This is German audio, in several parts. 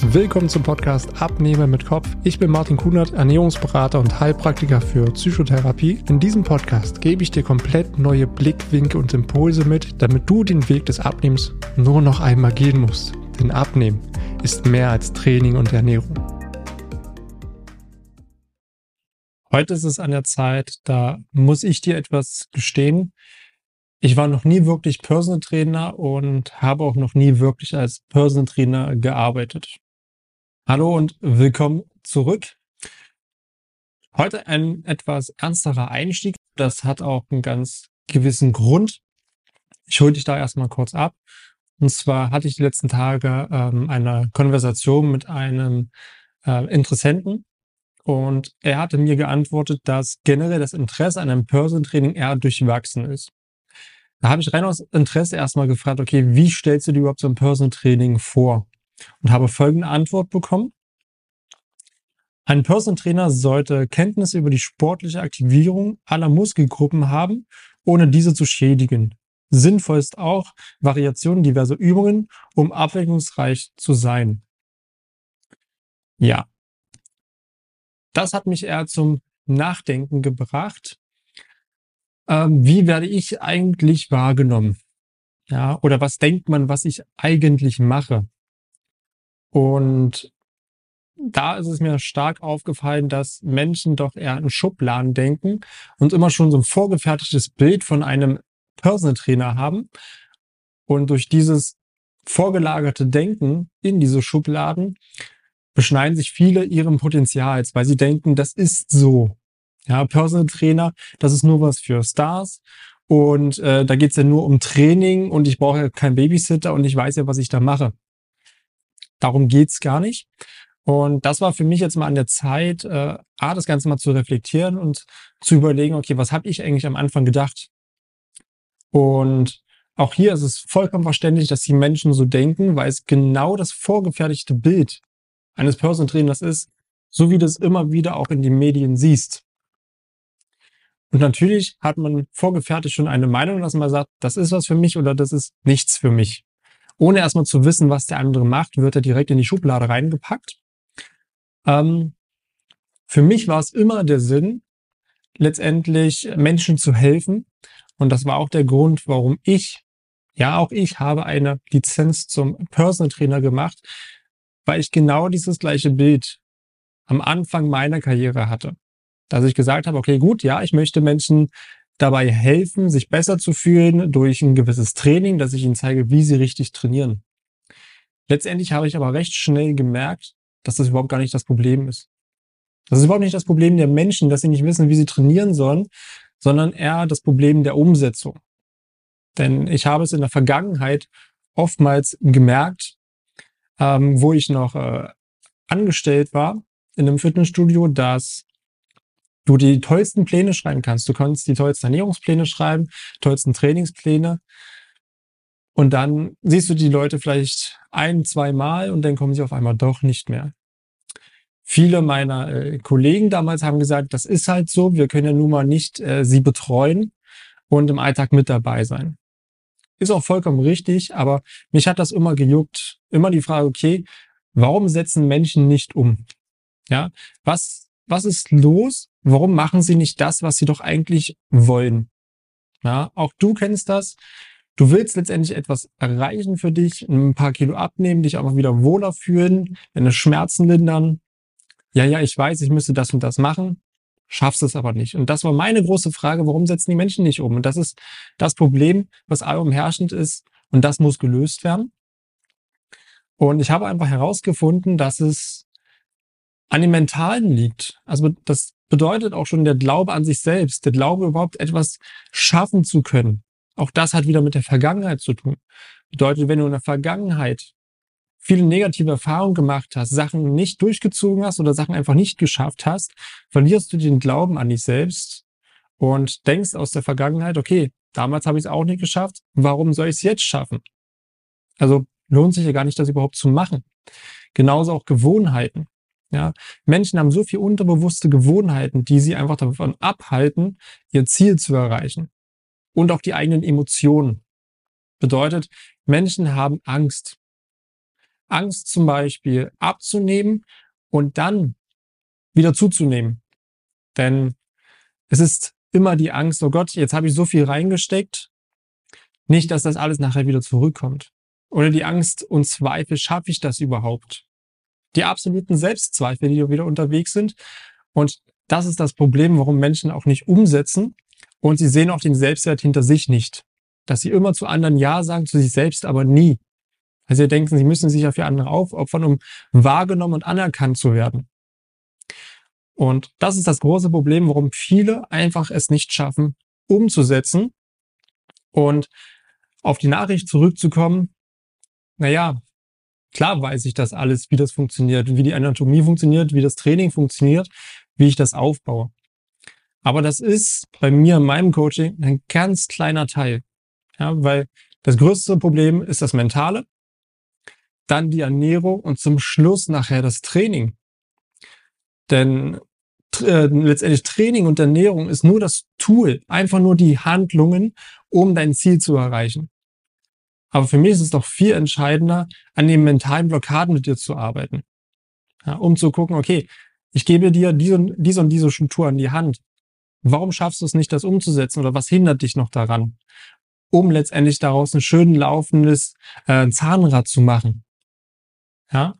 Willkommen zum Podcast Abnehmer mit Kopf. Ich bin Martin Kunert, Ernährungsberater und Heilpraktiker für Psychotherapie. In diesem Podcast gebe ich dir komplett neue Blickwinkel und Impulse mit, damit du den Weg des Abnehmens nur noch einmal gehen musst. Denn Abnehmen ist mehr als Training und Ernährung. Heute ist es an der Zeit, da muss ich dir etwas gestehen. Ich war noch nie wirklich Personal Trainer und habe auch noch nie wirklich als Personal Trainer gearbeitet. Hallo und willkommen zurück. Heute ein etwas ernsterer Einstieg. Das hat auch einen ganz gewissen Grund. Ich hole dich da erstmal kurz ab. Und zwar hatte ich die letzten Tage ähm, eine Konversation mit einem äh, Interessenten und er hatte mir geantwortet, dass generell das Interesse an einem Personal Training eher durchwachsen ist. Da habe ich rein aus Interesse erstmal gefragt, okay, wie stellst du dir überhaupt so ein Personal Training vor? Und habe folgende Antwort bekommen. Ein Personal Trainer sollte Kenntnisse über die sportliche Aktivierung aller Muskelgruppen haben, ohne diese zu schädigen. Sinnvoll ist auch Variationen diverser Übungen, um abwechslungsreich zu sein. Ja. Das hat mich eher zum Nachdenken gebracht. Ähm, wie werde ich eigentlich wahrgenommen? Ja, oder was denkt man, was ich eigentlich mache? Und da ist es mir stark aufgefallen, dass Menschen doch eher in Schubladen denken und immer schon so ein vorgefertigtes Bild von einem Personal Trainer haben. Und durch dieses vorgelagerte Denken in diese Schubladen beschneiden sich viele ihrem Potenzials, weil sie denken, das ist so. Ja, Personal Trainer, das ist nur was für Stars. Und äh, da geht's ja nur um Training und ich brauche ja keinen Babysitter und ich weiß ja, was ich da mache. Darum geht's gar nicht. Und das war für mich jetzt mal an der Zeit, äh, A, das Ganze mal zu reflektieren und zu überlegen, okay, was habe ich eigentlich am Anfang gedacht? Und auch hier ist es vollkommen verständlich, dass die Menschen so denken, weil es genau das vorgefertigte Bild eines Personal Trainers ist, so wie du es immer wieder auch in den Medien siehst. Und natürlich hat man vorgefertigt schon eine Meinung, dass man sagt, das ist was für mich oder das ist nichts für mich ohne erstmal zu wissen, was der andere macht, wird er direkt in die Schublade reingepackt. Ähm, für mich war es immer der Sinn, letztendlich Menschen zu helfen. Und das war auch der Grund, warum ich, ja, auch ich habe eine Lizenz zum Personal Trainer gemacht, weil ich genau dieses gleiche Bild am Anfang meiner Karriere hatte. Dass ich gesagt habe, okay, gut, ja, ich möchte Menschen dabei helfen, sich besser zu fühlen durch ein gewisses Training, dass ich ihnen zeige, wie sie richtig trainieren. Letztendlich habe ich aber recht schnell gemerkt, dass das überhaupt gar nicht das Problem ist. Das ist überhaupt nicht das Problem der Menschen, dass sie nicht wissen, wie sie trainieren sollen, sondern eher das Problem der Umsetzung. Denn ich habe es in der Vergangenheit oftmals gemerkt, ähm, wo ich noch äh, angestellt war in einem Fitnessstudio, dass du die tollsten Pläne schreiben kannst. Du kannst die tollsten Ernährungspläne schreiben, tollsten Trainingspläne. Und dann siehst du die Leute vielleicht ein, zwei Mal und dann kommen sie auf einmal doch nicht mehr. Viele meiner äh, Kollegen damals haben gesagt, das ist halt so, wir können ja nun mal nicht äh, sie betreuen und im Alltag mit dabei sein. Ist auch vollkommen richtig, aber mich hat das immer gejuckt. Immer die Frage, okay, warum setzen Menschen nicht um? Ja, was was ist los? Warum machen sie nicht das, was sie doch eigentlich wollen? Ja, auch du kennst das. Du willst letztendlich etwas erreichen für dich, ein paar Kilo abnehmen, dich auch wieder wohler fühlen, deine Schmerzen lindern. Ja, ja, ich weiß, ich müsste das und das machen, schaffst es aber nicht. Und das war meine große Frage, warum setzen die Menschen nicht um? Und das ist das Problem, was allum herrschend ist und das muss gelöst werden. Und ich habe einfach herausgefunden, dass es an dem Mentalen liegt. Also das bedeutet auch schon der Glaube an sich selbst, der Glaube überhaupt etwas schaffen zu können. Auch das hat wieder mit der Vergangenheit zu tun. Bedeutet, wenn du in der Vergangenheit viele negative Erfahrungen gemacht hast, Sachen nicht durchgezogen hast oder Sachen einfach nicht geschafft hast, verlierst du den Glauben an dich selbst und denkst aus der Vergangenheit, okay, damals habe ich es auch nicht geschafft, warum soll ich es jetzt schaffen? Also lohnt sich ja gar nicht, das überhaupt zu machen. Genauso auch Gewohnheiten. Ja, Menschen haben so viel unterbewusste Gewohnheiten, die sie einfach davon abhalten, ihr Ziel zu erreichen. Und auch die eigenen Emotionen. Bedeutet, Menschen haben Angst. Angst zum Beispiel abzunehmen und dann wieder zuzunehmen. Denn es ist immer die Angst, oh Gott, jetzt habe ich so viel reingesteckt, nicht, dass das alles nachher wieder zurückkommt. Oder die Angst und Zweifel, schaffe ich das überhaupt? Die absoluten Selbstzweifel, die wieder unterwegs sind. Und das ist das Problem, warum Menschen auch nicht umsetzen. Und sie sehen auch den Selbstwert hinter sich nicht. Dass sie immer zu anderen Ja sagen, zu sich selbst aber nie. Also sie denken, sie müssen sich auf ihr andere aufopfern, um wahrgenommen und anerkannt zu werden. Und das ist das große Problem, warum viele einfach es nicht schaffen, umzusetzen. Und auf die Nachricht zurückzukommen, naja, klar weiß ich das alles, wie das funktioniert, wie die Anatomie funktioniert, wie das Training funktioniert, wie ich das aufbaue. Aber das ist bei mir in meinem Coaching ein ganz kleiner Teil. Ja, weil das größte Problem ist das Mentale, dann die Ernährung und zum Schluss nachher das Training. Denn äh, letztendlich Training und Ernährung ist nur das Tool, einfach nur die Handlungen, um dein Ziel zu erreichen. Aber für mich ist es doch viel entscheidender, an den mentalen Blockaden mit dir zu arbeiten. Ja, um zu gucken, okay, ich gebe dir diese, diese und diese Struktur an die Hand. Warum schaffst du es nicht, das umzusetzen oder was hindert dich noch daran? Um letztendlich daraus ein schön laufendes äh, Zahnrad zu machen. Ja,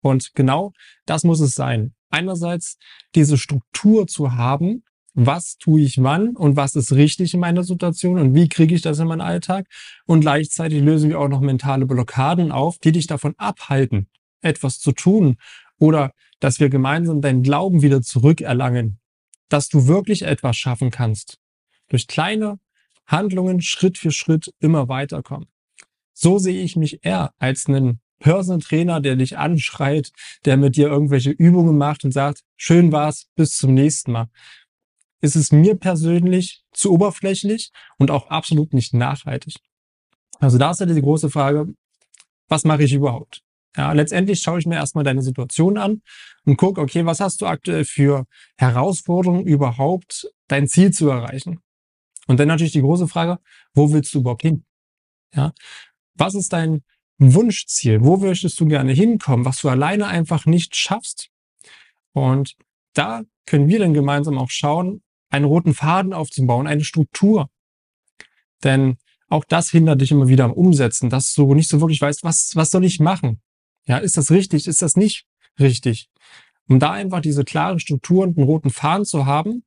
und genau das muss es sein. Einerseits diese Struktur zu haben, was tue ich wann und was ist richtig in meiner Situation und wie kriege ich das in meinen Alltag. Und gleichzeitig lösen wir auch noch mentale Blockaden auf, die dich davon abhalten, etwas zu tun oder dass wir gemeinsam deinen Glauben wieder zurückerlangen, dass du wirklich etwas schaffen kannst. Durch kleine Handlungen Schritt für Schritt immer weiterkommen. So sehe ich mich eher als einen Personal Trainer, der dich anschreit, der mit dir irgendwelche Übungen macht und sagt, schön war's, bis zum nächsten Mal ist es mir persönlich zu oberflächlich und auch absolut nicht nachhaltig. Also da ist ja die große Frage, was mache ich überhaupt? Ja, letztendlich schaue ich mir erstmal deine Situation an und gucke, okay, was hast du aktuell für Herausforderungen überhaupt, dein Ziel zu erreichen? Und dann natürlich die große Frage, wo willst du überhaupt hin? Ja, was ist dein Wunschziel? Wo möchtest du gerne hinkommen, was du alleine einfach nicht schaffst? Und da können wir dann gemeinsam auch schauen, einen roten Faden aufzubauen, eine Struktur. Denn auch das hindert dich immer wieder am Umsetzen, dass du nicht so wirklich weißt, was, was soll ich machen? Ja, ist das richtig? Ist das nicht richtig? Um da einfach diese klare Struktur und einen roten Faden zu haben,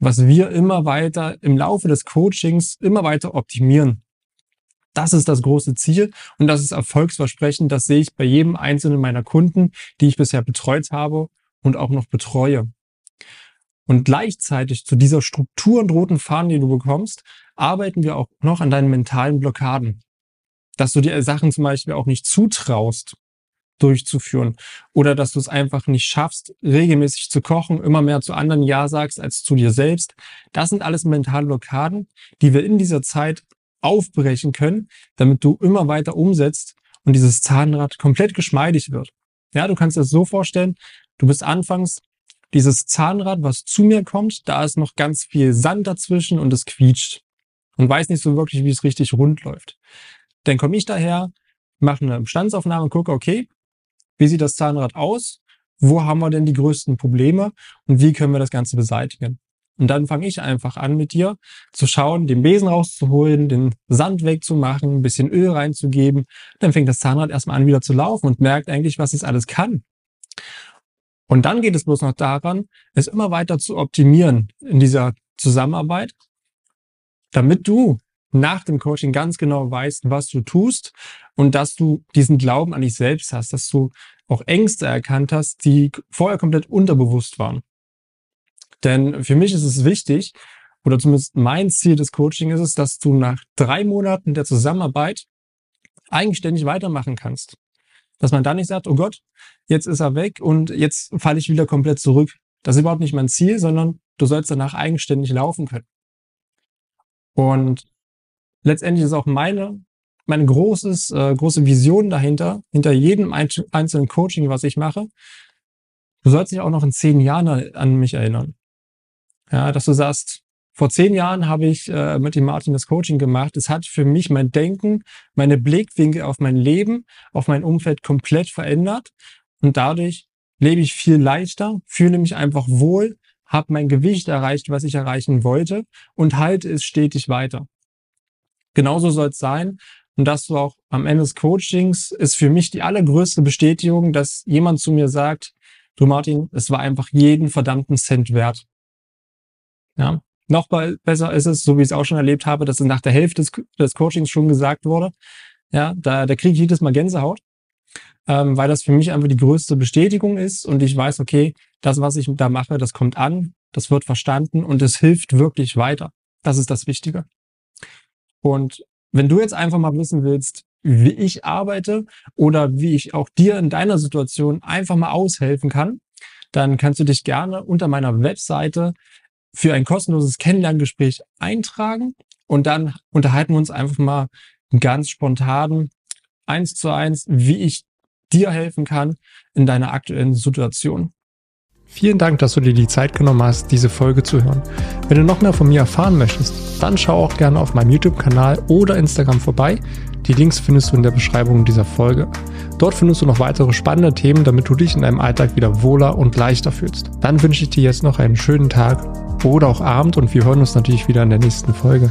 was wir immer weiter im Laufe des Coachings immer weiter optimieren. Das ist das große Ziel und das ist Erfolgsversprechen. Das sehe ich bei jedem einzelnen meiner Kunden, die ich bisher betreut habe und auch noch betreue. Und gleichzeitig zu dieser Struktur und roten Fahnen, die du bekommst, arbeiten wir auch noch an deinen mentalen Blockaden. Dass du dir Sachen zum Beispiel auch nicht zutraust, durchzuführen. Oder dass du es einfach nicht schaffst, regelmäßig zu kochen, immer mehr zu anderen Ja sagst als zu dir selbst. Das sind alles mentale Blockaden, die wir in dieser Zeit aufbrechen können, damit du immer weiter umsetzt und dieses Zahnrad komplett geschmeidig wird. Ja, du kannst das so vorstellen, du bist anfangs dieses Zahnrad, was zu mir kommt, da ist noch ganz viel Sand dazwischen und es quietscht und weiß nicht so wirklich, wie es richtig rund läuft. Dann komme ich daher, mache eine Bestandsaufnahme und gucke, okay, wie sieht das Zahnrad aus? Wo haben wir denn die größten Probleme und wie können wir das Ganze beseitigen? Und dann fange ich einfach an mit dir zu schauen, den Besen rauszuholen, den Sand wegzumachen, ein bisschen Öl reinzugeben. Dann fängt das Zahnrad erstmal an wieder zu laufen und merkt eigentlich, was es alles kann. Und dann geht es bloß noch daran, es immer weiter zu optimieren in dieser Zusammenarbeit, damit du nach dem Coaching ganz genau weißt, was du tust und dass du diesen Glauben an dich selbst hast, dass du auch Ängste erkannt hast, die vorher komplett unterbewusst waren. Denn für mich ist es wichtig, oder zumindest mein Ziel des Coaching ist es, dass du nach drei Monaten der Zusammenarbeit eigenständig weitermachen kannst. Dass man da nicht sagt, oh Gott, jetzt ist er weg und jetzt falle ich wieder komplett zurück. Das ist überhaupt nicht mein Ziel, sondern du sollst danach eigenständig laufen können. Und letztendlich ist auch meine, meine großes, äh, große Vision dahinter, hinter jedem einzelnen Coaching, was ich mache. Du sollst dich auch noch in zehn Jahren an mich erinnern. Ja, dass du sagst, Vor zehn Jahren habe ich äh, mit dem Martin das Coaching gemacht. Es hat für mich mein Denken, meine Blickwinkel auf mein Leben, auf mein Umfeld komplett verändert. Und dadurch lebe ich viel leichter, fühle mich einfach wohl, habe mein Gewicht erreicht, was ich erreichen wollte und halte es stetig weiter. Genauso soll es sein. Und das so auch am Ende des Coachings ist für mich die allergrößte Bestätigung, dass jemand zu mir sagt, du Martin, es war einfach jeden verdammten Cent wert. Ja, noch besser ist es, so wie ich es auch schon erlebt habe, dass es nach der Hälfte des, des Coachings schon gesagt wurde. Ja, da, da kriege ich jedes Mal Gänsehaut, ähm, weil das für mich einfach die größte Bestätigung ist und ich weiß, okay, das, was ich da mache, das kommt an, das wird verstanden und es hilft wirklich weiter. Das ist das Wichtige. Und wenn du jetzt einfach mal wissen willst, wie ich arbeite oder wie ich auch dir in deiner Situation einfach mal aushelfen kann, dann kannst du dich gerne unter meiner Webseite für ein kostenloses Kennenlerngespräch eintragen und dann unterhalten wir uns einfach mal ganz spontan eins zu eins, wie ich dir helfen kann in deiner aktuellen Situation. Vielen Dank, dass du dir die Zeit genommen hast, diese Folge zu hören. Wenn du noch mehr von mir erfahren möchtest, dann schau auch gerne auf meinem YouTube-Kanal oder Instagram vorbei. Die Links findest du in der Beschreibung dieser Folge. Dort findest du noch weitere spannende Themen, damit du dich in deinem Alltag wieder wohler und leichter fühlst. Dann wünsche ich dir jetzt noch einen schönen Tag oder auch Abend und wir hören uns natürlich wieder in der nächsten Folge.